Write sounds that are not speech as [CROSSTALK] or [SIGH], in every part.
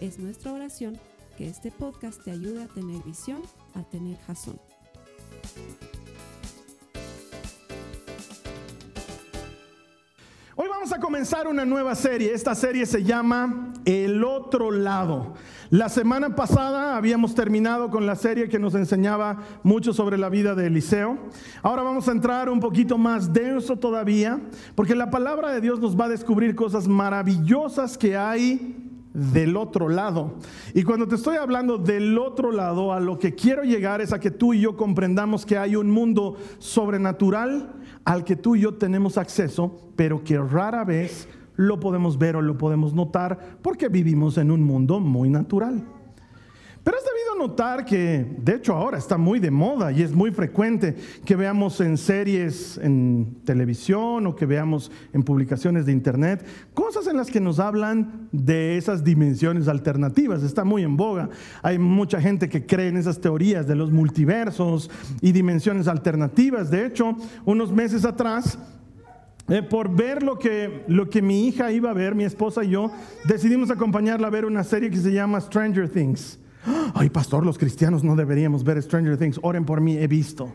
Es nuestra oración que este podcast te ayude a tener visión, a tener jazón. Hoy vamos a comenzar una nueva serie. Esta serie se llama El otro lado. La semana pasada habíamos terminado con la serie que nos enseñaba mucho sobre la vida de Eliseo. Ahora vamos a entrar un poquito más denso todavía, porque la palabra de Dios nos va a descubrir cosas maravillosas que hay del otro lado. Y cuando te estoy hablando del otro lado, a lo que quiero llegar es a que tú y yo comprendamos que hay un mundo sobrenatural al que tú y yo tenemos acceso, pero que rara vez lo podemos ver o lo podemos notar porque vivimos en un mundo muy natural. Pero notar que, de hecho, ahora está muy de moda y es muy frecuente que veamos en series en televisión o que veamos en publicaciones de internet cosas en las que nos hablan de esas dimensiones alternativas. Está muy en boga. Hay mucha gente que cree en esas teorías de los multiversos y dimensiones alternativas. De hecho, unos meses atrás, eh, por ver lo que, lo que mi hija iba a ver, mi esposa y yo, decidimos acompañarla a ver una serie que se llama Stranger Things. Ay, pastor, los cristianos no deberíamos ver Stranger Things. Oren por mí, he visto.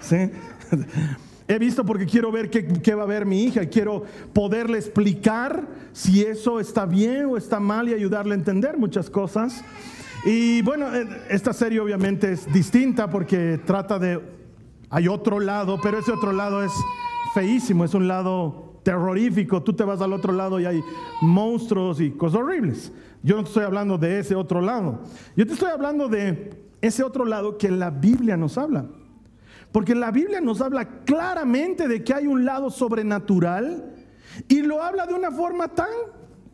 ¿Sí? [LAUGHS] He visto porque quiero ver qué, qué, va a ver mi hija. Quiero poderle explicar si eso está bien o está mal y ayudarle a entender muchas cosas. Y bueno, eh, esta serie obviamente es distinta porque trata de... Hay otro lado, pero ese otro lado es feísimo, es un lado terrorífico. Tú te vas al otro lado y hay monstruos y cosas horribles. Yo no te estoy hablando de ese otro lado. Yo te estoy hablando de ese otro lado que la Biblia nos habla. Porque la Biblia nos habla claramente de que hay un lado sobrenatural y lo habla de una forma tan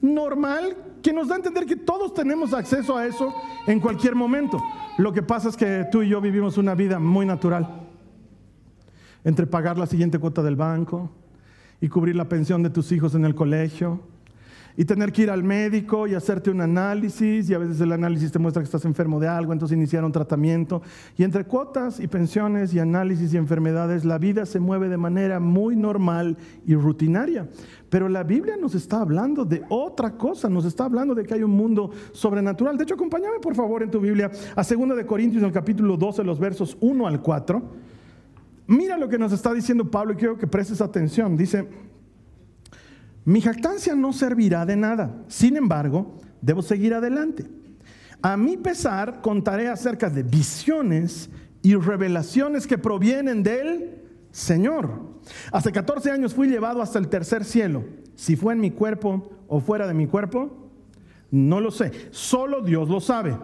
normal que nos da a entender que todos tenemos acceso a eso en cualquier momento. Lo que pasa es que tú y yo vivimos una vida muy natural. Entre pagar la siguiente cuota del banco y cubrir la pensión de tus hijos en el colegio y tener que ir al médico y hacerte un análisis y a veces el análisis te muestra que estás enfermo de algo, entonces iniciar un tratamiento. Y entre cuotas y pensiones y análisis y enfermedades, la vida se mueve de manera muy normal y rutinaria. Pero la Biblia nos está hablando de otra cosa, nos está hablando de que hay un mundo sobrenatural. De hecho, acompáñame por favor en tu Biblia a 2 de Corintios en el capítulo 12, los versos 1 al 4. Mira lo que nos está diciendo Pablo y quiero que prestes atención. Dice, mi jactancia no servirá de nada. Sin embargo, debo seguir adelante. A mi pesar, contaré acerca de visiones y revelaciones que provienen del Señor. Hace 14 años fui llevado hasta el tercer cielo. Si fue en mi cuerpo o fuera de mi cuerpo, no lo sé. Solo Dios lo sabe.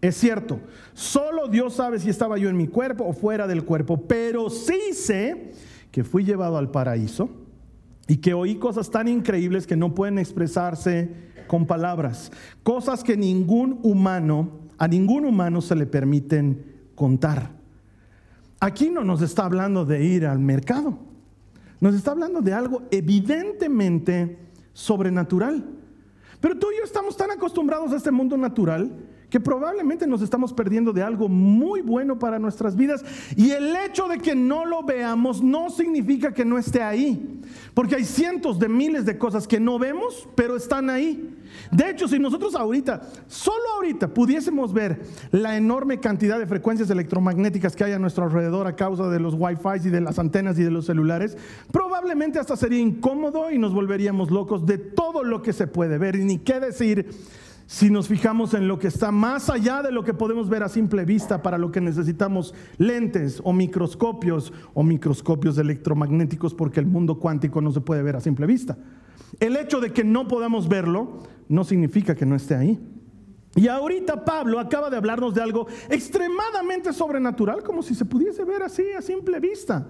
Es cierto, solo Dios sabe si estaba yo en mi cuerpo o fuera del cuerpo, pero sí sé que fui llevado al paraíso y que oí cosas tan increíbles que no pueden expresarse con palabras, cosas que ningún humano, a ningún humano se le permiten contar. Aquí no nos está hablando de ir al mercado, nos está hablando de algo evidentemente sobrenatural. Pero tú y yo estamos tan acostumbrados a este mundo natural que probablemente nos estamos perdiendo de algo muy bueno para nuestras vidas. Y el hecho de que no lo veamos no significa que no esté ahí. Porque hay cientos de miles de cosas que no vemos, pero están ahí. De hecho, si nosotros ahorita, solo ahorita, pudiésemos ver la enorme cantidad de frecuencias electromagnéticas que hay a nuestro alrededor a causa de los wifi y de las antenas y de los celulares, probablemente hasta sería incómodo y nos volveríamos locos de todo lo que se puede ver. Y ni qué decir si nos fijamos en lo que está más allá de lo que podemos ver a simple vista, para lo que necesitamos lentes o microscopios o microscopios electromagnéticos, porque el mundo cuántico no se puede ver a simple vista. El hecho de que no podamos verlo no significa que no esté ahí. Y ahorita Pablo acaba de hablarnos de algo extremadamente sobrenatural, como si se pudiese ver así a simple vista.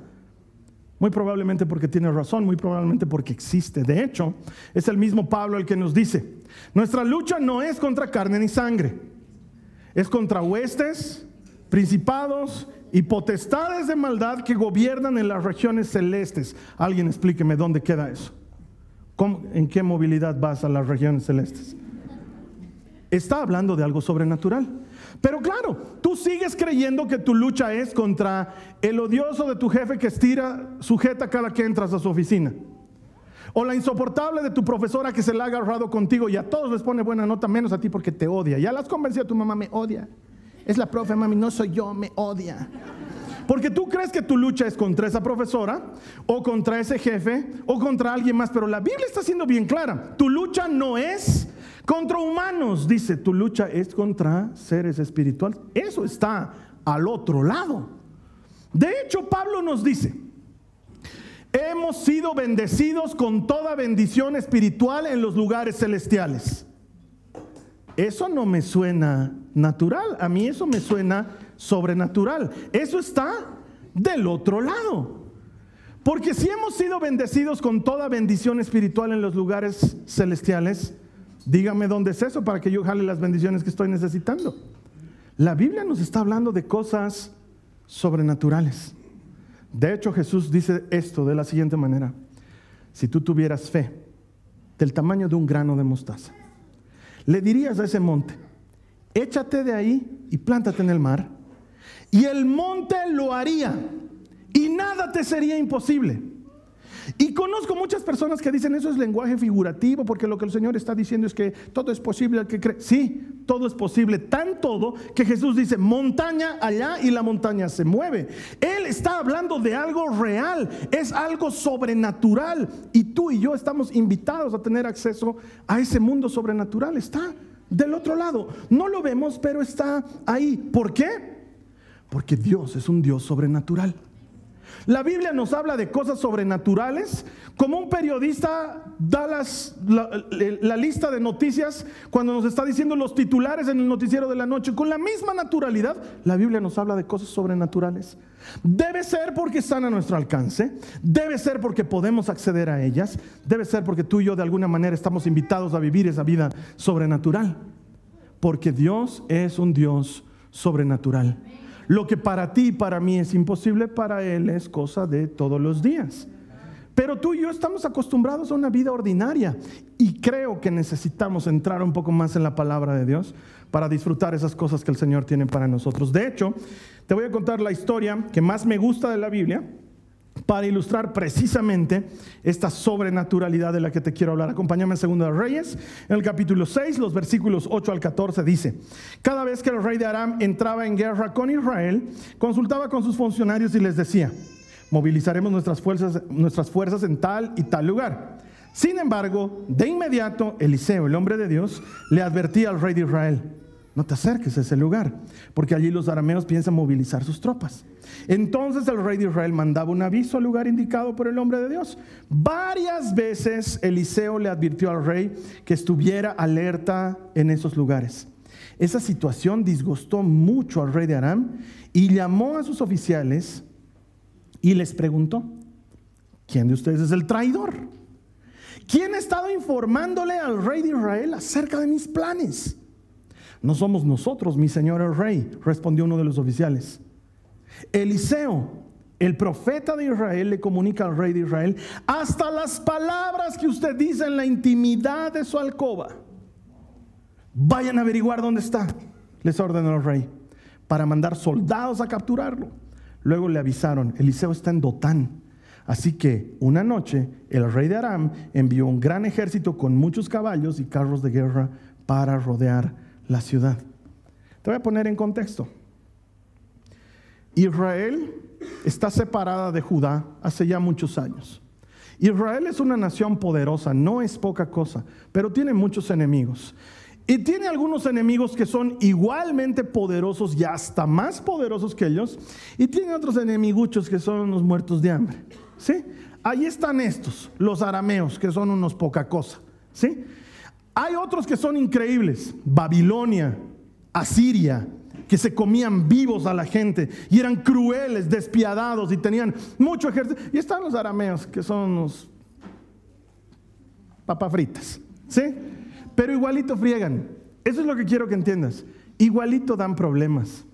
Muy probablemente porque tiene razón, muy probablemente porque existe. De hecho, es el mismo Pablo el que nos dice, nuestra lucha no es contra carne ni sangre, es contra huestes, principados y potestades de maldad que gobiernan en las regiones celestes. Alguien explíqueme dónde queda eso. ¿En qué movilidad vas a las regiones celestes? Está hablando de algo sobrenatural. Pero claro, tú sigues creyendo que tu lucha es contra el odioso de tu jefe que estira, sujeta cada que entras a su oficina. O la insoportable de tu profesora que se la ha agarrado contigo y a todos les pone buena nota, menos a ti porque te odia. Ya las convencido, tu mamá me odia. Es la profe, mami, no soy yo, me odia. Porque tú crees que tu lucha es contra esa profesora o contra ese jefe o contra alguien más, pero la Biblia está siendo bien clara. Tu lucha no es contra humanos, dice, tu lucha es contra seres espirituales. Eso está al otro lado. De hecho, Pablo nos dice, hemos sido bendecidos con toda bendición espiritual en los lugares celestiales. Eso no me suena natural, a mí eso me suena sobrenatural. Eso está del otro lado. Porque si hemos sido bendecidos con toda bendición espiritual en los lugares celestiales, Dígame dónde es eso para que yo jale las bendiciones que estoy necesitando. La Biblia nos está hablando de cosas sobrenaturales. De hecho, Jesús dice esto de la siguiente manera. Si tú tuvieras fe del tamaño de un grano de mostaza, le dirías a ese monte, échate de ahí y plántate en el mar, y el monte lo haría, y nada te sería imposible. Y conozco muchas personas que dicen eso es lenguaje figurativo porque lo que el Señor está diciendo es que todo es posible al que cree. Sí, todo es posible, tan todo que Jesús dice montaña allá y la montaña se mueve. Él está hablando de algo real, es algo sobrenatural y tú y yo estamos invitados a tener acceso a ese mundo sobrenatural. Está del otro lado. No lo vemos, pero está ahí. ¿Por qué? Porque Dios es un Dios sobrenatural. La Biblia nos habla de cosas sobrenaturales, como un periodista da la, lista de noticias cuando nos está diciendo los titulares en el noticiero de la noche. Con la misma naturalidad, la Biblia nos habla de cosas sobrenaturales. Debe ser porque están a nuestro alcance, debe ser porque podemos acceder a ellas, debe ser porque tú y yo de alguna manera estamos invitados a vivir esa vida sobrenatural. Porque Dios es un Dios sobrenatural. Lo que para ti y para mí es imposible, para Él es cosa de todos los días. Pero tú y yo estamos acostumbrados a una vida ordinaria y creo que necesitamos entrar un poco más en la palabra de Dios para disfrutar esas cosas que el Señor tiene para nosotros. De hecho, te voy a contar la historia que más me gusta de la Biblia para ilustrar precisamente esta sobrenaturalidad de la que te quiero hablar. Acompáñame en 2 Reyes, en el capítulo 6, los versículos 8 al 14 dice, cada vez que el rey de Aram entraba en guerra con Israel, consultaba con sus funcionarios y les decía, movilizaremos nuestras fuerzas, nuestras fuerzas en tal y tal lugar. Sin embargo, de inmediato, Eliseo, el hombre de Dios, le advertía al rey de Israel, no te acerques a ese lugar, porque allí los arameos piensan movilizar sus tropas. Entonces el rey de Israel mandaba un aviso al lugar indicado por el hombre de Dios. Varias veces Eliseo le advirtió al rey que estuviera alerta en esos lugares. Esa situación disgustó mucho al rey de Aram y llamó a sus oficiales y les preguntó, ¿quién de ustedes es el traidor? ¿Quién ha estado informándole al rey de Israel acerca de mis planes? No somos nosotros, mi señor el rey, respondió uno de los oficiales. Eliseo, el profeta de Israel, le comunica al rey de Israel hasta las palabras que usted dice en la intimidad de su alcoba. Vayan a averiguar dónde está, les ordenó el rey, para mandar soldados a capturarlo. Luego le avisaron, Eliseo está en Dotán. Así que una noche el rey de Aram envió un gran ejército con muchos caballos y carros de guerra para rodear la ciudad. Te voy a poner en contexto. Israel está separada de Judá hace ya muchos años. Israel es una nación poderosa, no es poca cosa, pero tiene muchos enemigos. Y tiene algunos enemigos que son igualmente poderosos y hasta más poderosos que ellos. Y tiene otros enemiguchos que son unos muertos de hambre. ¿Sí? Ahí están estos, los arameos, que son unos poca cosa. ¿Sí? Hay otros que son increíbles. Babilonia, Asiria, que se comían vivos a la gente y eran crueles, despiadados y tenían mucho ejército. Y están los arameos, que son los papas fritas, ¿sí? Pero igualito friegan. Eso es lo que quiero que entiendas. Igualito dan problemas.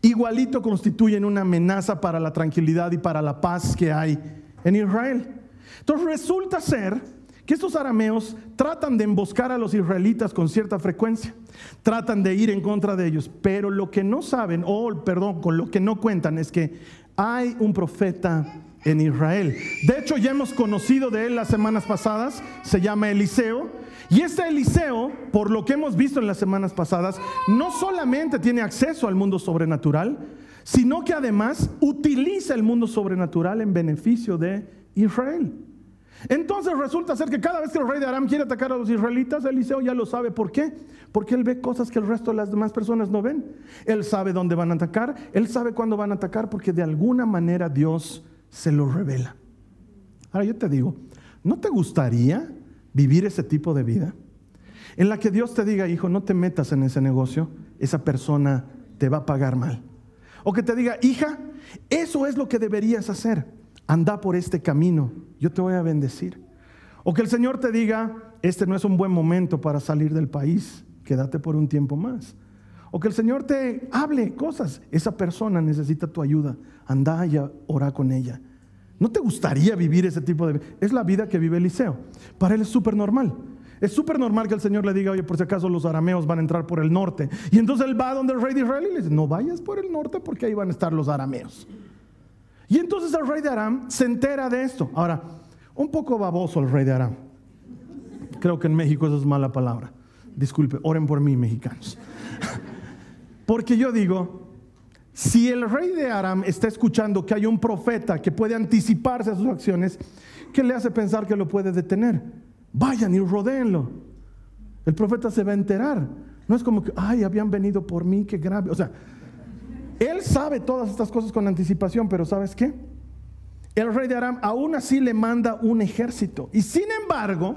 Igualito constituyen una amenaza para la tranquilidad y para la paz que hay en Israel. Entonces resulta ser que estos arameos tratan de emboscar a los israelitas con cierta frecuencia, tratan de ir en contra de ellos, pero lo que no saben, o perdón, con lo que no cuentan es que hay un profeta en Israel. De hecho, ya hemos conocido de él las semanas pasadas, se llama Eliseo, y este Eliseo, por lo que hemos visto en las semanas pasadas, no solamente tiene acceso al mundo sobrenatural, sino que además utiliza el mundo sobrenatural en beneficio de Israel. Entonces resulta ser que cada vez que el rey de Aram quiere atacar a los israelitas, Eliseo ya lo sabe. ¿Por qué? Porque él ve cosas que el resto de las demás personas no ven. Él sabe dónde van a atacar, él sabe cuándo van a atacar, porque de alguna manera Dios se lo revela. Ahora yo te digo, ¿no te gustaría vivir ese tipo de vida? En la que Dios te diga, hijo, no te metas en ese negocio, esa persona te va a pagar mal. O que te diga, hija, eso es lo que deberías hacer anda por este camino, yo te voy a bendecir. O que el Señor te diga, este no es un buen momento para salir del país, quédate por un tiempo más. O que el Señor te hable cosas, esa persona necesita tu ayuda, anda y ora con ella. ¿No te gustaría vivir ese tipo de vida? Es la vida que vive Eliseo. Para él es súper normal. Es súper normal que el Señor le diga, oye, por si acaso los arameos van a entrar por el norte. Y entonces él va donde el rey de Israel y le dice, no vayas por el norte porque ahí van a estar los arameos. Y entonces el rey de Aram se entera de esto. Ahora, un poco baboso el rey de Aram. Creo que en México eso es mala palabra. Disculpe, oren por mí, mexicanos. [LAUGHS] Porque yo digo, si el rey de Aram está escuchando que hay un profeta que puede anticiparse a sus acciones, ¿qué le hace pensar que lo puede detener? Vayan y rodeenlo. El profeta se va a enterar. No es como que, ay, habían venido por mí, qué grave. O sea, él sabe todas estas cosas con anticipación, pero ¿sabes qué? El rey de Aram aún así le manda un ejército. Y sin embargo,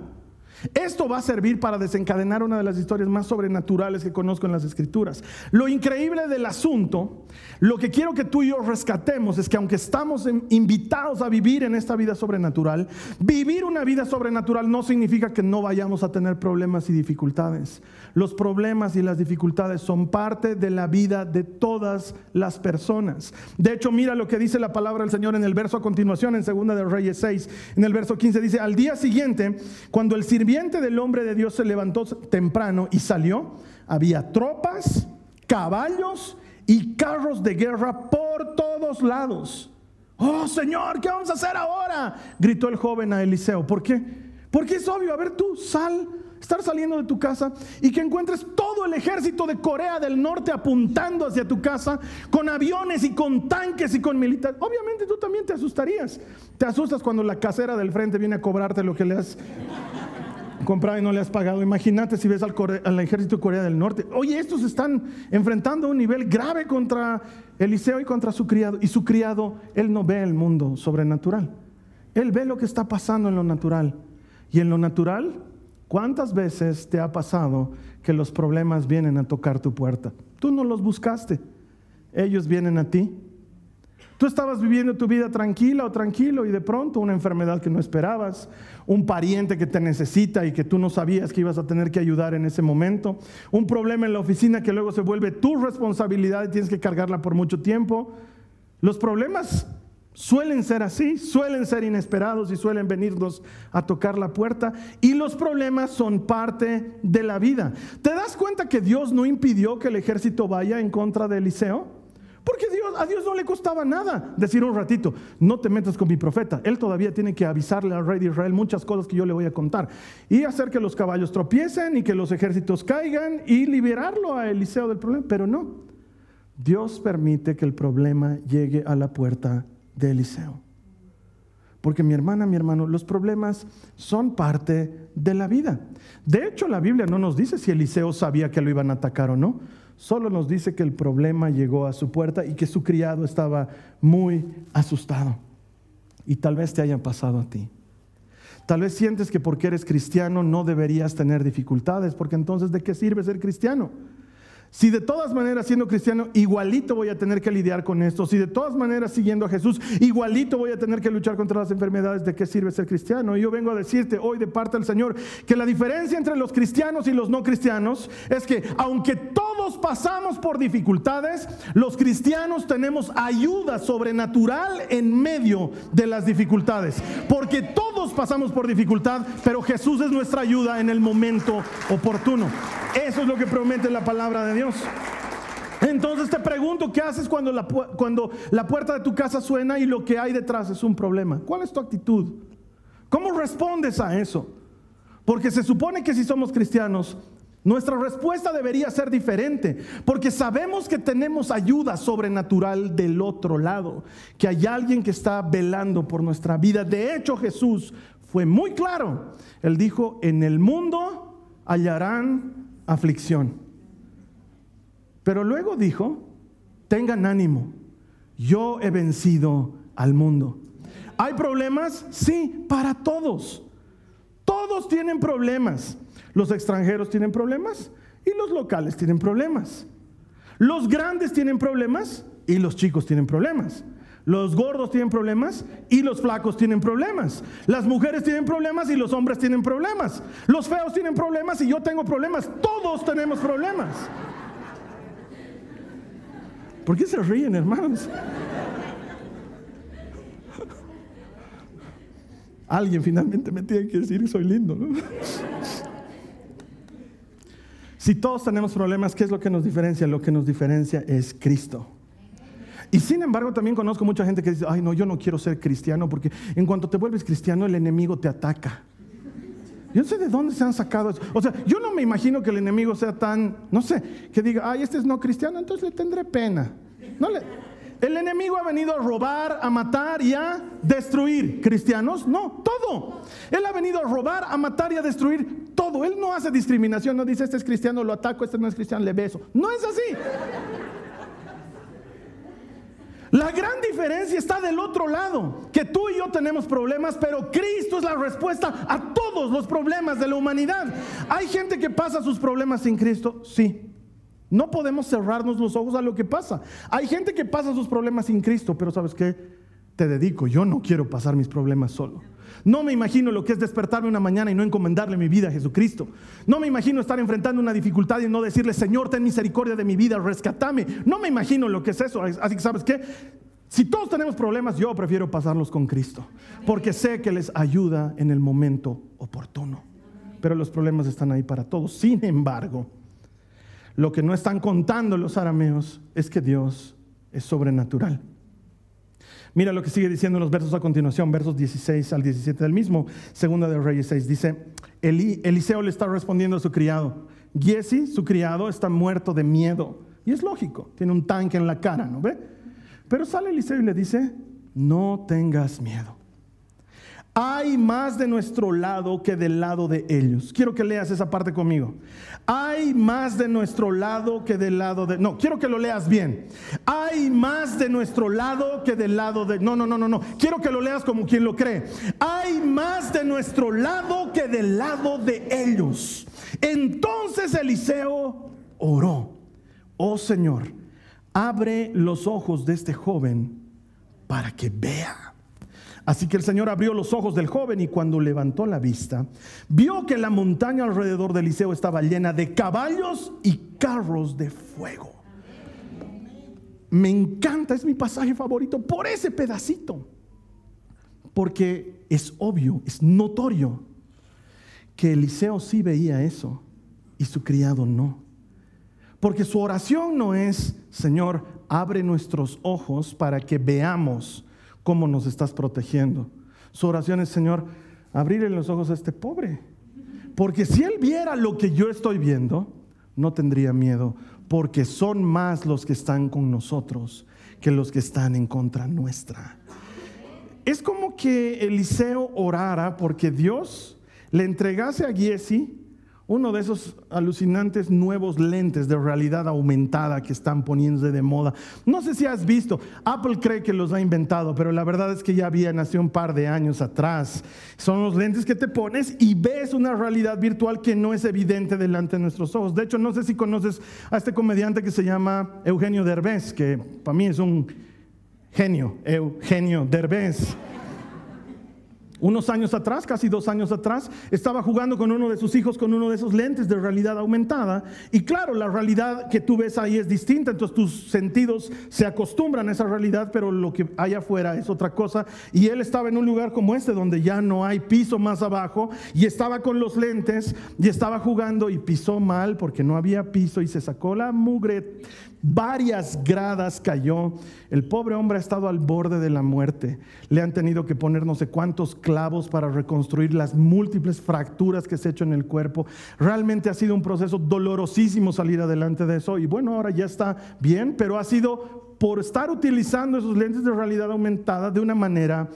esto va a servir para desencadenar una de las historias más sobrenaturales que conozco en las escrituras. Lo increíble del asunto, lo que quiero que tú y yo rescatemos es que aunque estamos invitados a vivir en esta vida sobrenatural, vivir una vida sobrenatural no significa que no vayamos a tener problemas y dificultades. Los problemas y las dificultades son parte de la vida de todas las personas. De hecho, mira lo que dice la palabra del Señor en el verso a continuación, en Segunda de Reyes 6, en el verso 15 dice, al día siguiente, cuando el sirviente del hombre de Dios se levantó temprano y salió, había tropas, caballos y carros de guerra por todos lados. Oh Señor, ¿qué vamos a hacer ahora? Gritó el joven a Eliseo. ¿Por qué? Porque es obvio, a ver tú, sal, estar saliendo de tu casa y que encuentres todo el ejército de Corea del Norte apuntando hacia tu casa con aviones y con tanques y con militares. Obviamente tú también te asustarías. Te asustas cuando la casera del frente viene a cobrarte lo que le has comprado y no le has pagado. Imagínate si ves al, ejército de Corea del Norte. Oye, estos están enfrentando un nivel grave contra Eliseo y contra su criado. Y su criado, él no ve el mundo sobrenatural. Él ve lo que está pasando en lo natural. Y en lo natural, ¿cuántas veces te ha pasado que los problemas vienen a tocar tu puerta? Tú no los buscaste. Ellos vienen a ti. Tú estabas viviendo tu vida tranquila o tranquilo y de pronto una enfermedad que no esperabas, un pariente que te necesita y que tú no sabías que ibas a tener que ayudar en ese momento, un problema en la oficina que luego se vuelve tu responsabilidad y tienes que cargarla por mucho tiempo. Los problemas suelen ser así, suelen ser inesperados y suelen venirnos a tocar la puerta y los problemas son parte de la vida. ¿Te das cuenta que Dios no impidió que el ejército vaya en contra de Eliseo? Porque Dios, a Dios no le costaba nada decir un ratito, no te metas con mi profeta. Él todavía tiene que avisarle al rey de Israel muchas cosas que yo le voy a contar. Y hacer que los caballos tropiecen y que los ejércitos caigan y liberarlo a Eliseo del problema. Pero no, Dios permite que el problema llegue a la puerta de Eliseo. Porque mi hermana, mi hermano, los problemas son parte de la vida. De hecho, la Biblia no nos dice si Eliseo sabía que lo iban a atacar o no solo nos dice que el problema llegó a su puerta y que su criado estaba muy asustado. Y tal vez te haya pasado a ti. Tal vez sientes que porque eres cristiano no deberías tener dificultades, porque entonces ¿de qué sirve ser cristiano? Si de todas maneras siendo cristiano, igualito voy a tener que lidiar con esto. Si de todas maneras siguiendo a Jesús, igualito voy a tener que luchar contra las enfermedades. ¿De qué sirve ser cristiano? Y yo vengo a decirte hoy de parte del Señor que la diferencia entre los cristianos y los no cristianos es que aunque todos pasamos por dificultades, los cristianos tenemos ayuda sobrenatural en medio de las dificultades. Porque todos pasamos por dificultad, pero Jesús es nuestra ayuda en el momento oportuno. Eso es lo que promete la palabra de Dios. Entonces te pregunto, ¿qué haces cuando la, cuando la puerta de tu casa suena y lo que hay detrás es un problema? ¿Cuál es tu actitud? ¿Cómo respondes a eso? Porque se supone que si somos cristianos, nuestra respuesta debería ser diferente, porque sabemos que tenemos ayuda sobrenatural del otro lado, que hay alguien que está velando por nuestra vida. De hecho, Jesús fue muy claro. Él dijo, en el mundo hallarán aflicción. Pero luego dijo, tengan ánimo, yo he vencido al mundo. ¿Hay problemas? Sí, para todos. Todos tienen problemas. Los extranjeros tienen problemas y los locales tienen problemas. Los grandes tienen problemas y los chicos tienen problemas. Los gordos tienen problemas y los flacos tienen problemas. Las mujeres tienen problemas y los hombres tienen problemas. Los feos tienen problemas y yo tengo problemas. Todos tenemos problemas. ¿Por qué se ríen, hermanos? Alguien finalmente me tiene que decir que soy lindo. Si todos tenemos problemas, ¿qué es lo que nos diferencia? Lo que nos diferencia es Cristo. Y sin embargo, también conozco mucha gente que dice, ay, no, yo no quiero ser cristiano porque en cuanto te vuelves cristiano, el enemigo te ataca. Yo no sé de dónde se han sacado eso. O sea, yo no me imagino que el enemigo sea tan, no sé, que diga, ay, este es no cristiano, entonces le tendré pena. No le, el enemigo ha venido a robar, a matar y a destruir. ¿Cristianos? No, todo. Él ha venido a robar, a matar y a destruir todo. Él no hace discriminación, no dice, este es cristiano, lo ataco, este no es cristiano, le beso. No es así. La gran diferencia está del otro lado, que tú y yo tenemos problemas, pero Cristo es la respuesta a todos los problemas de la humanidad. ¿Hay gente que pasa sus problemas sin Cristo? Sí. No podemos cerrarnos los ojos a lo que pasa. Hay gente que pasa sus problemas sin Cristo, pero ¿sabes qué? Te dedico, yo no quiero pasar mis problemas solo. No me imagino lo que es despertarme una mañana y no encomendarle mi vida a Jesucristo. No me imagino estar enfrentando una dificultad y no decirle, Señor, ten misericordia de mi vida, rescatame. No me imagino lo que es eso. Así que, ¿sabes qué? Si todos tenemos problemas, yo prefiero pasarlos con Cristo, porque sé que les ayuda en el momento oportuno. Pero los problemas están ahí para todos. Sin embargo, lo que no están contando los arameos es que Dios es sobrenatural. Mira lo que sigue diciendo en los versos a continuación, versos 16 al 17 del mismo, segunda de Reyes 6. Dice, Eliseo le está respondiendo a su criado. Giesi, su criado, está muerto de miedo. Y es lógico, tiene un tanque en la cara, ¿no ve? Pero sale Eliseo y le dice, no tengas miedo. Hay más de nuestro lado que del lado de ellos. Quiero que leas esa parte conmigo. Hay más de nuestro lado que del lado de... No, quiero que lo leas bien. Hay más de nuestro lado que del lado de... No, no, no, no, no. Quiero que lo leas como quien lo cree. Hay más de nuestro lado que del lado de ellos. Entonces Eliseo oró. Oh Señor, abre los ojos de este joven para que vea. Así que el Señor abrió los ojos del joven y cuando levantó la vista, vio que la montaña alrededor de Eliseo estaba llena de caballos y carros de fuego. Me encanta, es mi pasaje favorito por ese pedacito. Porque es obvio, es notorio que Eliseo sí veía eso y su criado no. Porque su oración no es, Señor, abre nuestros ojos para que veamos cómo nos estás protegiendo. Su oración es, Señor, abrirle los ojos a este pobre. Porque si él viera lo que yo estoy viendo, no tendría miedo, porque son más los que están con nosotros que los que están en contra nuestra. Es como que Eliseo orara porque Dios le entregase a Giesi uno de esos alucinantes nuevos lentes de realidad aumentada que están poniéndose de moda. No sé si has visto, Apple cree que los ha inventado, pero la verdad es que ya había nacido un par de años atrás. Son los lentes que te pones y ves una realidad virtual que no es evidente delante de nuestros ojos. De hecho, no sé si conoces a este comediante que se llama Eugenio Derbez, que para mí es un genio, Eugenio Derbez unos años atrás, casi dos años atrás, estaba jugando con uno de sus hijos con uno de esos lentes de realidad aumentada. Y claro, la realidad que tú ves ahí es distinta, entonces tus sentidos se acostumbran a esa realidad, pero lo que hay afuera es otra cosa. Y él estaba en un lugar como este, donde ya no hay piso más abajo, y estaba con los lentes, y estaba jugando y pisó mal porque no había piso, y se sacó la mugre varias gradas cayó. El pobre hombre ha estado al borde de la muerte. Le han tenido que poner no sé cuántos clavos para reconstruir las múltiples fracturas que se ha hecho en el cuerpo. Realmente ha sido un proceso dolorosísimo salir adelante de eso. Y bueno, ahora ya está bien, pero ha sido por estar utilizando esos lentes de realidad aumentada de una manera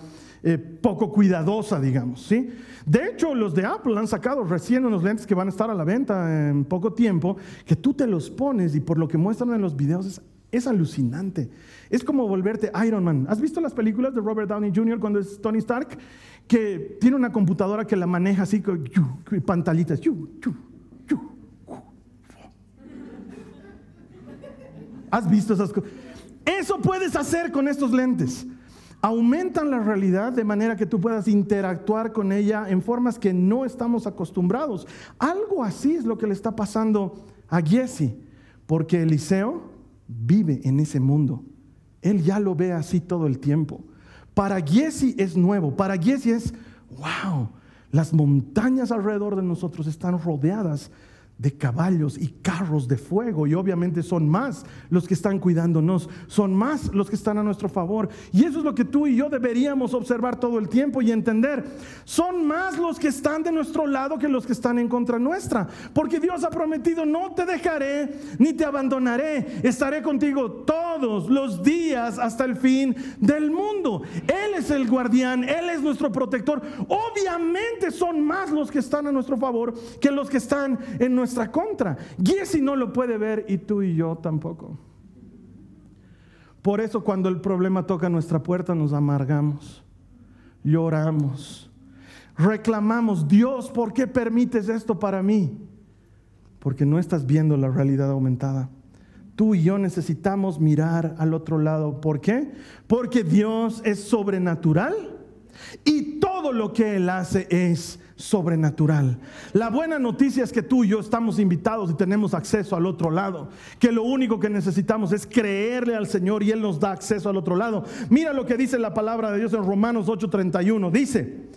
eh, poco cuidadosa, digamos. ¿sí? De hecho, los de Apple han sacado recién unos lentes que van a estar a la venta en poco tiempo, que tú te los pones y por lo que muestran en los videos es, alucinante. Es como volverte Iron Man. ¿Has visto las películas de Robert Downey Jr. cuando es Tony Stark? Que tiene una computadora que la maneja así con pantallitas. ¿Has visto esas cosas? Eso puedes hacer con estos lentes aumentan la realidad de manera que tú puedas interactuar con ella en formas que no estamos acostumbrados. Algo así es lo que le está pasando a Jesse, porque Eliseo vive en ese mundo. Él ya lo ve así todo el tiempo. Para Jesse es nuevo, para Jesse es, wow, las montañas alrededor de nosotros están rodeadas de caballos y carros de fuego y obviamente son más los que están cuidándonos, son más los que están a nuestro favor. Y eso es lo que tú y yo deberíamos observar todo el tiempo y entender. Son más los que están de nuestro lado que los que están en contra nuestra. Porque Dios ha prometido, no te dejaré ni te abandonaré, estaré contigo todos los días hasta el fin del mundo. Él es el guardián, Él es nuestro protector. Obviamente son más los que están a nuestro favor que los que están en nuestra nuestra contra. Jesse no lo puede ver y tú y yo tampoco. Por eso cuando el problema toca nuestra puerta nos amargamos, lloramos, reclamamos, Dios, ¿por qué permites esto para mí? Porque no estás viendo la realidad aumentada. Tú y yo necesitamos mirar al otro lado. ¿Por qué? Porque Dios es sobrenatural y todo lo que Él hace es sobrenatural. La buena noticia es que tú y yo estamos invitados y tenemos acceso al otro lado. Que lo único que necesitamos es creerle al Señor y Él nos da acceso al otro lado. Mira lo que dice la palabra de Dios en Romanos 8:31. Dice,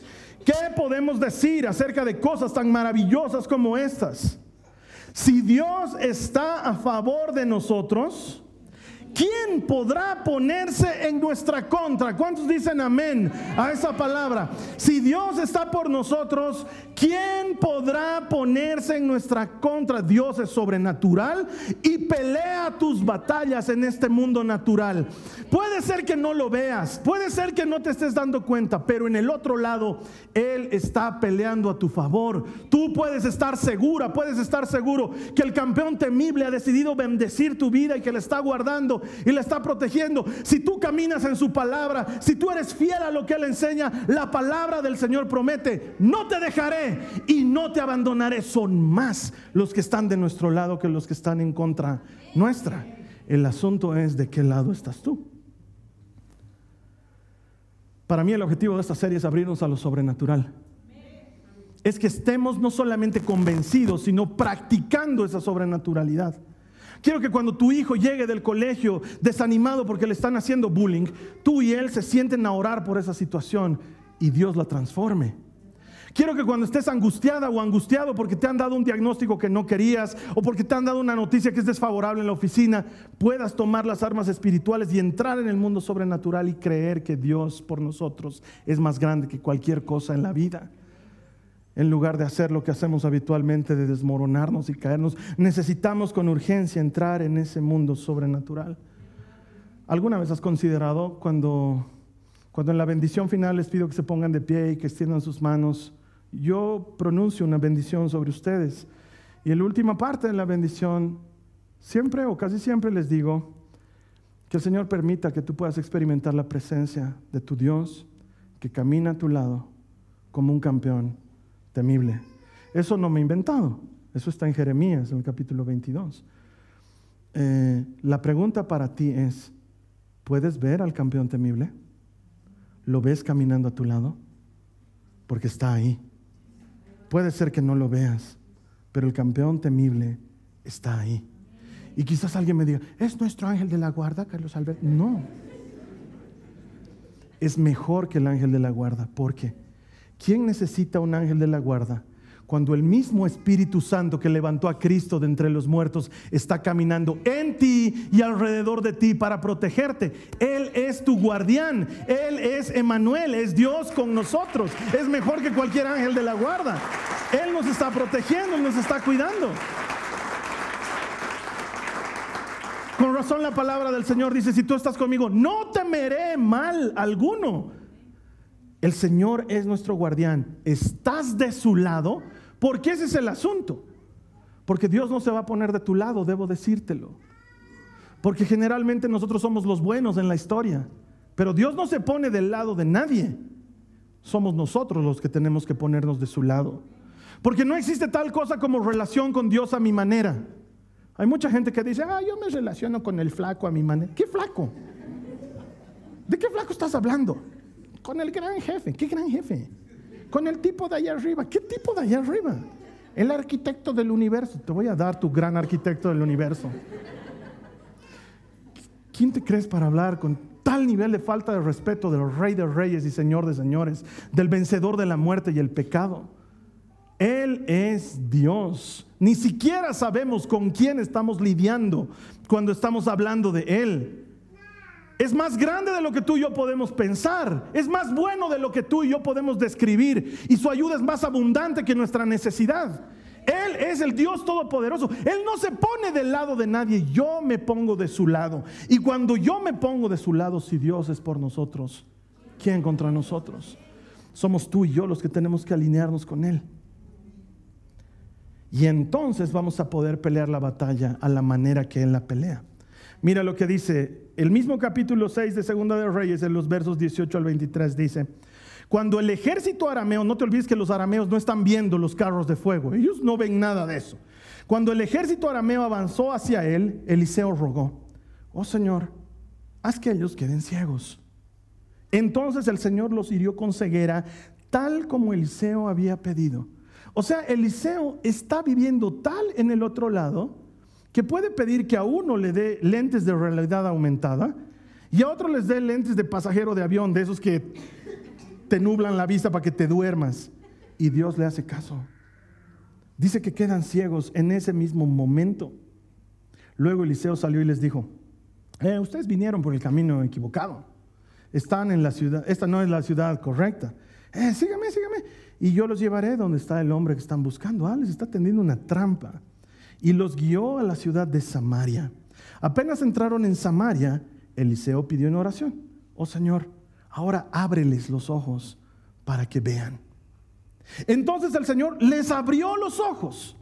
¿qué podemos decir acerca de cosas tan maravillosas como estas? Si Dios está a favor de nosotros, ¿Quién podrá ponerse en nuestra contra? ¿Cuántos dicen amén a esa palabra? Si Dios está por nosotros, ¿quién podrá ponerse en nuestra contra? Dios es sobrenatural y pelea tus batallas en este mundo natural. Puede ser que no lo veas, puede ser que no te estés dando cuenta, pero en el otro lado, Él está peleando a tu favor. Tú puedes estar segura, puedes estar seguro que el campeón temible ha decidido bendecir tu vida y que le está guardando y le está protegiendo. Si tú caminas en su palabra, si tú eres fiel a lo que Él enseña, la palabra del Señor promete, no te dejaré y no te abandonaré. Son más los que están de nuestro lado que los que están en contra nuestra. El asunto es de qué lado estás tú. Para mí el objetivo de esta serie es abrirnos a lo sobrenatural. Es que estemos no solamente convencidos, sino practicando esa sobrenaturalidad. Quiero que cuando tu hijo llegue del colegio desanimado porque le están haciendo bullying, tú y él se sienten a orar por esa situación y Dios la transforme. Quiero que cuando estés angustiada o angustiado porque te han dado un diagnóstico que no querías o porque te han dado una noticia que es desfavorable en la oficina, puedas tomar las armas espirituales y entrar en el mundo sobrenatural y creer que Dios por nosotros es más grande que cualquier cosa en la vida en lugar de hacer lo que hacemos habitualmente de desmoronarnos y caernos. Necesitamos con urgencia entrar en ese mundo sobrenatural. ¿Alguna vez has considerado cuando, cuando en la bendición final les pido que se pongan de pie y que extiendan sus manos? Yo pronuncio una bendición sobre ustedes. Y en la última parte de la bendición, siempre o casi siempre les digo que el Señor permita que tú puedas experimentar la presencia de tu Dios que camina a tu lado como un campeón temible. Eso no me he inventado, eso está en Jeremías, en el capítulo 22. Eh, la pregunta para ti es, ¿puedes ver al campeón temible? ¿Lo ves caminando a tu lado? Porque está ahí. Puede ser que no lo veas, pero el campeón temible está ahí. Y quizás alguien me diga, ¿es nuestro ángel de la guarda, Carlos Alberto? No. Es mejor que el ángel de la guarda. ¿Por qué? ¿Quién necesita un ángel de la guarda? Cuando el mismo Espíritu Santo que levantó a Cristo de entre los muertos está caminando en ti y alrededor de ti para protegerte. Él es tu guardián, Él es Emanuel, es Dios con nosotros. Es mejor que cualquier ángel de la guarda. Él nos está protegiendo, nos está cuidando. Con razón la palabra del Señor dice, si tú estás conmigo, no temeré mal alguno. El Señor es nuestro guardián. ¿Estás de su lado? Porque ese es el asunto. Porque Dios no se va a poner de tu lado, debo decírtelo. Porque generalmente nosotros somos los buenos en la historia. Pero Dios no se pone del lado de nadie. Somos nosotros los que tenemos que ponernos de su lado. Porque no existe tal cosa como relación con Dios a mi manera. Hay mucha gente que dice, ah, yo me relaciono con el flaco a mi manera. ¿Qué flaco? ¿De qué flaco estás hablando? Con el gran jefe. ¿Qué gran jefe? Con el tipo de allá arriba. ¿Qué tipo de allá arriba? El arquitecto del universo. Te voy a dar tu gran arquitecto del universo. ¿Quién te crees para hablar con tal nivel de falta de respeto del rey de reyes y señor de señores, del vencedor de la muerte y el pecado? Él es Dios. Ni siquiera sabemos con quién estamos lidiando cuando estamos hablando de Él. Es más grande de lo que tú y yo podemos pensar. Es más bueno de lo que tú y yo podemos describir. Y su ayuda es más abundante que nuestra necesidad. Él es el Dios Todopoderoso. Él no se pone del lado de nadie. Yo me pongo de su lado. Y cuando yo me pongo de su lado, si Dios es por nosotros, ¿quién contra nosotros? Somos tú y yo los que tenemos que alinearnos con Él. Y entonces vamos a poder pelear la batalla a la manera que Él la pelea. Mira lo que dice el mismo capítulo 6 de Segunda de Reyes, en los versos 18 al 23, dice, cuando el ejército arameo, no te olvides que los arameos no están viendo los carros de fuego, ellos no ven nada de eso. Cuando el ejército arameo avanzó hacia él, Eliseo rogó, oh Señor, haz que ellos queden ciegos. Entonces el Señor los hirió con ceguera, tal como Eliseo había pedido. O sea, Eliseo está viviendo tal en el otro lado que puede pedir que a uno le dé lentes de realidad aumentada y a otro les dé lentes de pasajero de avión, de esos que te nublan la vista para que te duermas. Y Dios le hace caso. Dice que quedan ciegos en ese mismo momento. Luego Eliseo salió y les dijo, eh, ustedes vinieron por el camino equivocado. Están en la ciudad, esta no es la ciudad correcta. Eh, sígame, sígame y yo los llevaré donde está el hombre que están buscando. Ah, les está tendiendo una trampa. Y los guió a la ciudad de Samaria. Apenas entraron en Samaria, Eliseo pidió en oración, oh Señor, ahora ábreles los ojos para que vean. Entonces el Señor les abrió los ojos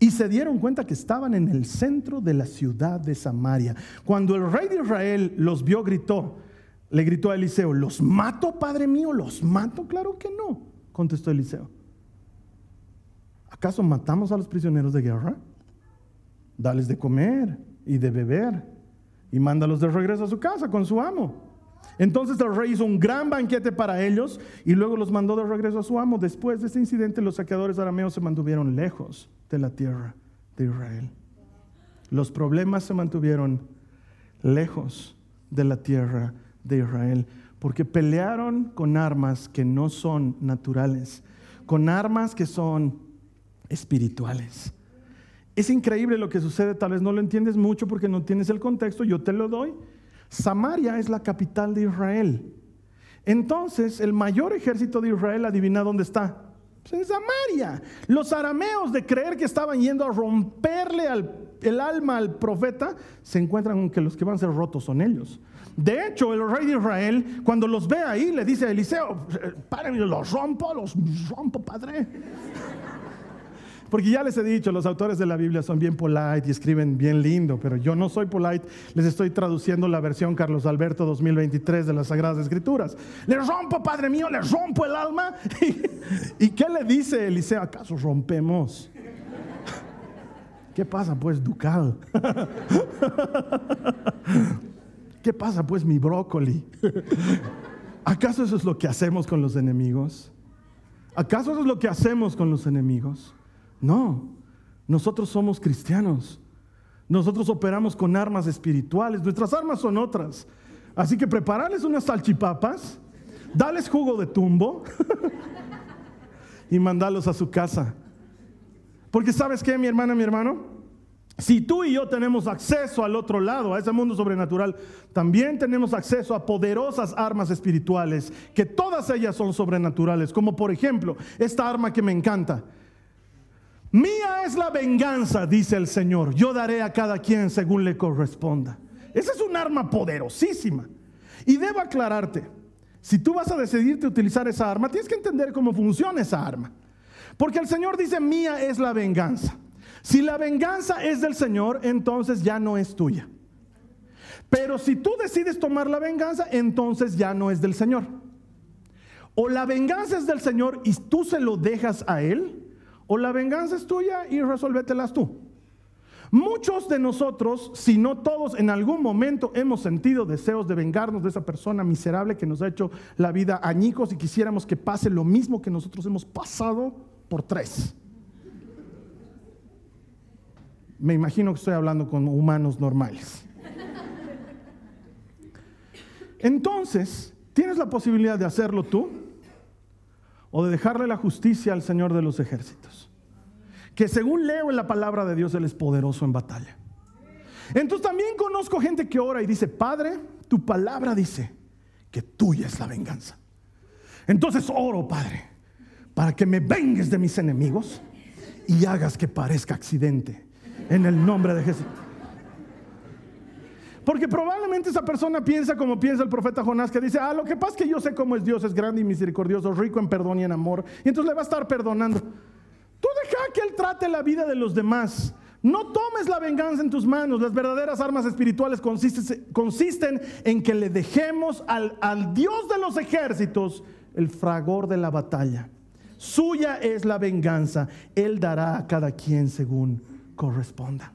y se dieron cuenta que estaban en el centro de la ciudad de Samaria. Cuando el rey de Israel los vio, gritó, le gritó a Eliseo, ¿los mato, Padre mío? ¿Los mato? Claro que no contestó Eliseo. ¿Acaso matamos a los prisioneros de guerra? Dales de comer y de beber y mándalos de regreso a su casa con su amo. Entonces el rey hizo un gran banquete para ellos y luego los mandó de regreso a su amo. Después de este incidente, los saqueadores arameos se mantuvieron lejos de la tierra de Israel. Los problemas se mantuvieron lejos de la tierra de Israel porque pelearon con armas que no son naturales, con armas que son espirituales. Es increíble lo que sucede, tal vez no lo entiendes mucho porque no tienes el contexto, yo te lo doy. Samaria es la capital de Israel. Entonces, el mayor ejército de Israel, adivina dónde está. Pues en Samaria. Los arameos de creer que estaban yendo a romperle el alma al profeta, se encuentran con que los que van a ser rotos son ellos. De hecho, el rey de Israel, cuando los ve ahí, le dice a Eliseo, paren, los rompo, los rompo, padre. Porque ya les he dicho, los autores de la Biblia son bien polite y escriben bien lindo, pero yo no soy polite, les estoy traduciendo la versión Carlos Alberto 2023 de las Sagradas Escrituras. Le rompo, Padre mío, le rompo el alma. [LAUGHS] ¿Y, qué le dice Eliseo? ¿Acaso rompemos? [LAUGHS] ¿Qué pasa pues, Ducal? [LAUGHS] ¿Qué pasa pues, mi brócoli? ¿Acaso eso es lo que hacemos con los enemigos? ¿Acaso eso es lo que hacemos con los enemigos? No, nosotros somos cristianos. Nosotros operamos con armas espirituales. Nuestras armas son otras. Así que prepararles unas salchipapas, darles jugo de tumbo [LAUGHS] y mandarlos a su casa. Porque sabes qué, mi hermana, mi hermano, si tú y yo tenemos acceso al otro lado, a ese mundo sobrenatural, también tenemos acceso a poderosas armas espirituales, que todas ellas son sobrenaturales, como por ejemplo esta arma que me encanta. Mía es la venganza, dice el Señor, yo daré a cada quien según le corresponda. Esa es un arma poderosísima. Y debo aclararte, si tú vas a decidirte utilizar esa arma, tienes que entender cómo funciona esa arma. Porque el Señor dice, mía es la venganza. Si la venganza es del Señor, entonces ya no es tuya. Pero si tú decides tomar la venganza, entonces ya no es del Señor. O la venganza es del Señor y tú se lo dejas a Él, o la venganza es tuya y resuélvetelas tú. Muchos de nosotros, si no todos, en algún momento hemos sentido deseos de vengarnos de esa persona miserable que nos ha hecho la vida añicos y quisiéramos que pase lo mismo que nosotros hemos pasado por tres. Me imagino que estoy hablando con humanos normales. Entonces, tienes la posibilidad de hacerlo tú o de dejarle la justicia al Señor de los ejércitos. Que según leo en la palabra de Dios, Él es poderoso en batalla. Entonces también conozco gente que ora y dice, Padre, tu palabra dice que tuya es la venganza. Entonces oro, Padre, para que me vengues de mis enemigos y hagas que parezca accidente en el nombre de Jesús. Porque probablemente esa persona piensa como piensa el profeta Jonás, que dice, ah, lo que pasa es que yo sé cómo es Dios, es grande y misericordioso, rico en perdón y en amor, y entonces le va a estar perdonando. Tú deja que Él trate la vida de los demás. No tomes la venganza en tus manos. Las verdaderas armas espirituales consisten, en que le dejemos al Dios de los ejércitos el fragor de la batalla. Suya es la venganza. Él dará a cada quien según corresponda.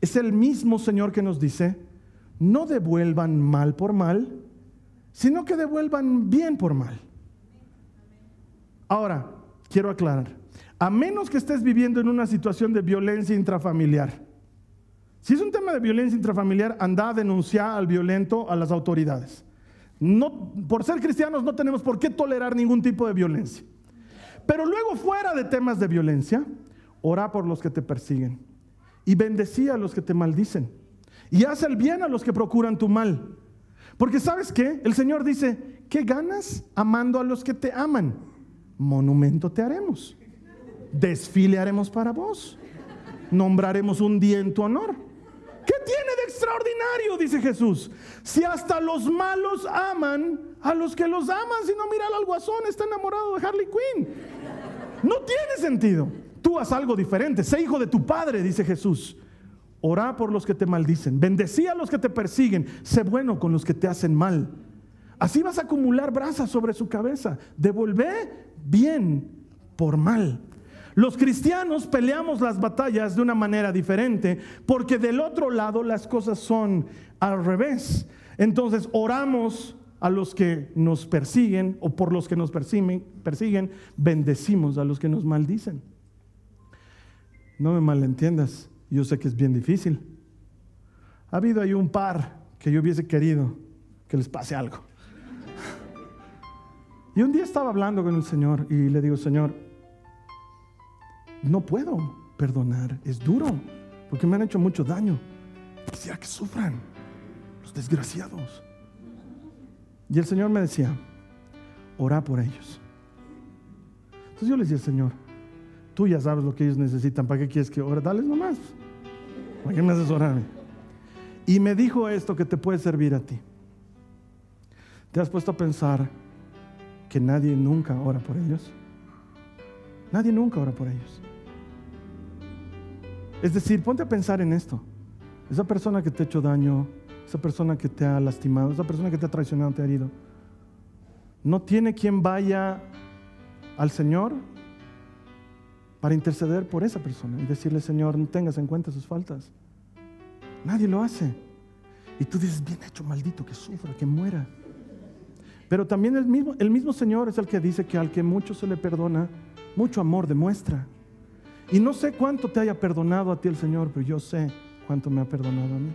Es el mismo Señor que nos dice, no devuelvan mal por mal, sino que devuelvan bien por mal. Ahora, quiero aclarar, a menos que estés viviendo en una situación de violencia intrafamiliar, si es un tema de violencia intrafamiliar, anda a denunciar al violento a las autoridades. No, por ser cristianos no tenemos por qué tolerar ningún tipo de violencia. Pero luego fuera de temas de violencia, ora por los que te persiguen y bendecía a los que te maldicen y haz el bien a los que procuran tu mal. Porque sabes qué? El Señor dice, ¿qué ganas amando a los que te aman? Monumento te haremos. Desfile haremos para vos. Nombraremos un día en tu honor. ¿Qué tiene de extraordinario? Dice Jesús. Si hasta los malos aman a los que los aman, si no mira al guasón, está enamorado de Harley Quinn. No tiene sentido tú haz algo diferente, sé hijo de tu padre, dice Jesús. Ora por los que te maldicen, bendecí a los que te persiguen, sé bueno con los que te hacen mal. Así vas a acumular brasas sobre su cabeza. Devolvé bien por mal. Los cristianos peleamos las batallas de una manera diferente porque del otro lado las cosas son al revés. Entonces oramos a los que nos persiguen o por los que nos persiguen, persiguen bendecimos a los que nos maldicen. No me malentiendas, yo sé que es bien difícil. Ha habido ahí un par que yo hubiese querido que les pase algo. Y un día estaba hablando con el Señor y le digo, Señor, no puedo perdonar, es duro, porque me han hecho mucho daño. Quisiera que sufran los desgraciados. Y el Señor me decía, ora por ellos. Entonces yo le decía, Señor, Tú ya sabes lo que ellos necesitan. ¿Para qué quieres que ore? Dales nomás. ¿Para qué me haces? Y me dijo esto que te puede servir a ti. ¿Te has puesto a pensar que nadie nunca ora por ellos? Nadie nunca ora por ellos. Es decir, ponte a pensar en esto. Esa persona que te ha hecho daño, esa persona que te ha lastimado, esa persona que te ha traicionado, te ha herido, no tiene quien vaya al Señor para interceder por esa persona y decirle, Señor, no tengas en cuenta sus faltas. Nadie lo hace. Y tú dices, bien hecho, maldito, que sufra, que muera. Pero también el mismo, el mismo Señor es el que dice que al que mucho se le perdona, mucho amor demuestra. Y no sé cuánto te haya perdonado a ti el Señor, pero yo sé cuánto me ha perdonado a mí.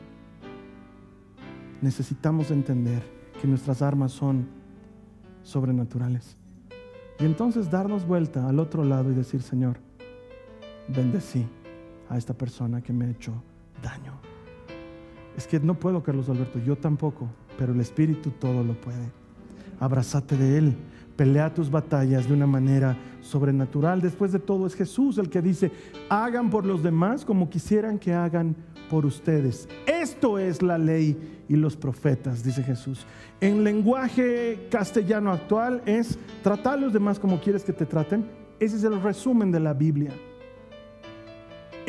Necesitamos entender que nuestras armas son sobrenaturales. Y entonces darnos vuelta al otro lado y decir, Señor, bendecí a esta persona que me ha hecho daño. Es que no puedo, Carlos Alberto, yo tampoco, pero el Espíritu todo lo puede. Abrázate de Él, pelea tus batallas de una manera sobrenatural. Después de todo es Jesús el que dice, hagan por los demás como quisieran que hagan por ustedes. Esto es la ley y los profetas, dice Jesús. En lenguaje castellano actual es tratar a los demás como quieres que te traten. Ese es el resumen de la Biblia.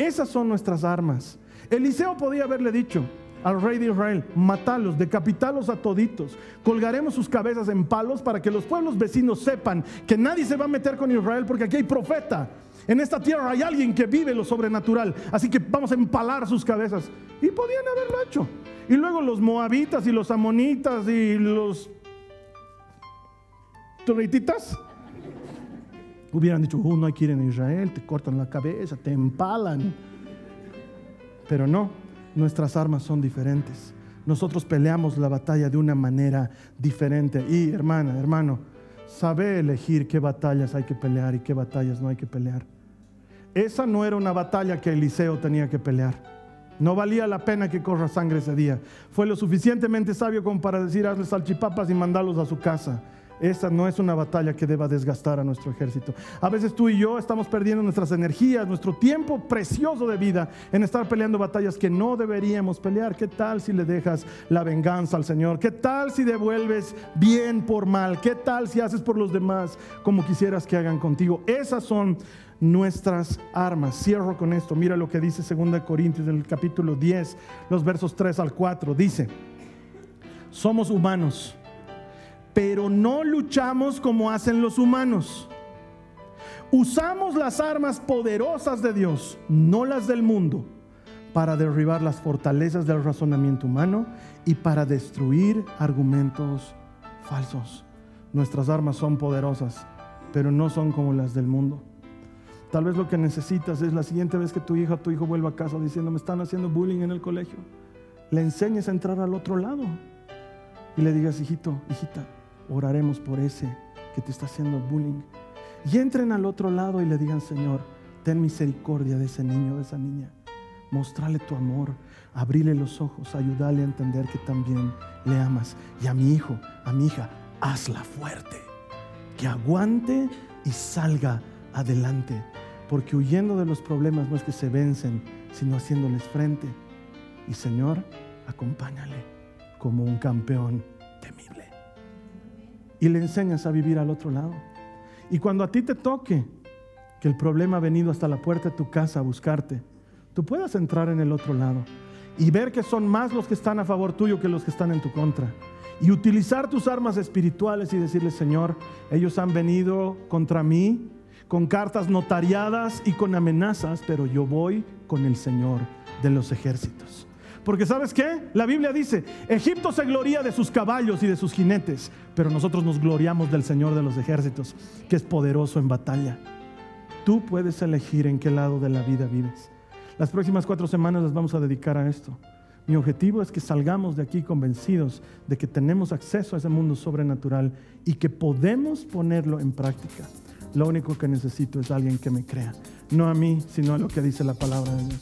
Esas son nuestras armas. Eliseo podía haberle dicho, al rey de Israel, matalos, decapitalos a toditos, colgaremos sus cabezas en palos para que los pueblos vecinos sepan que nadie se va a meter con Israel porque aquí hay profeta. En esta tierra hay alguien que vive lo sobrenatural, así que vamos a empalar sus cabezas. Y podían haberlo hecho. Y luego los moabitas y los amonitas y los torititas hubieran dicho, oh, no hay que ir en Israel, te cortan la cabeza, te empalan. Pero no, nuestras armas son diferentes. Nosotros peleamos la batalla de una manera diferente. Y hermana, hermano, sabe elegir qué batallas hay que pelear y qué batallas no hay que pelear. Esa no era una batalla que Eliseo tenía que pelear. No valía la pena que corra sangre ese día. Fue lo suficientemente sabio como para decir, hazle salchipapas y mandarlos a su casa. Esa no es una batalla que deba desgastar a nuestro ejército. A veces tú y yo estamos perdiendo nuestras energías, nuestro tiempo precioso de vida en estar peleando batallas que no deberíamos pelear. ¿Qué tal si le dejas la venganza al Señor? ¿Qué tal si devuelves bien por mal? ¿Qué tal si haces por los demás como quisieras que hagan contigo? Esas son nuestras armas. Cierro con esto. Mira lo que dice 2 Corintios en el capítulo 10, los versos 3 al 4. Dice, somos humanos pero no luchamos como hacen los humanos. Usamos las armas poderosas de Dios, no las del mundo, para derribar las fortalezas del razonamiento humano y para destruir argumentos falsos. Nuestras armas son poderosas, pero no son como las del mundo. Tal vez lo que necesitas es la siguiente vez que tu hija o tu hijo vuelva a casa diciendo me están haciendo bullying en el colegio, le enseñes a entrar al otro lado y le digas, hijito, hijita, oraremos por ese que te está haciendo bullying. Y entren al otro lado y le digan, Señor, ten misericordia de ese niño, de esa niña. Mostrale tu amor, abrile los ojos, ayúdale a entender que también le amas. Y a mi hijo, a mi hija, hazla fuerte, que aguante y salga adelante. Porque huyendo de los problemas no es que se vencen, sino haciéndoles frente. Y Señor, acompáñale como un campeón temible y le enseñas a vivir al otro lado. Y cuando a ti te toque que el problema ha venido hasta la puerta de tu casa a buscarte, tú puedas entrar en el otro lado y ver que son más los que están a favor tuyo que los que están en tu contra. Y utilizar tus armas espirituales y decirle, Señor, ellos han venido contra mí con cartas notariadas y con amenazas, pero yo voy con el Señor de los ejércitos. Porque sabes qué? La Biblia dice, Egipto se gloria de sus caballos y de sus jinetes, pero nosotros nos gloriamos del Señor de los ejércitos, que es poderoso en batalla. Tú puedes elegir en qué lado de la vida vives. Las próximas cuatro semanas las vamos a dedicar a esto. Mi objetivo es que salgamos de aquí convencidos de que tenemos acceso a ese mundo sobrenatural y que podemos ponerlo en práctica. Lo único que necesito es alguien que me crea, no a mí, sino a lo que dice la palabra de Dios.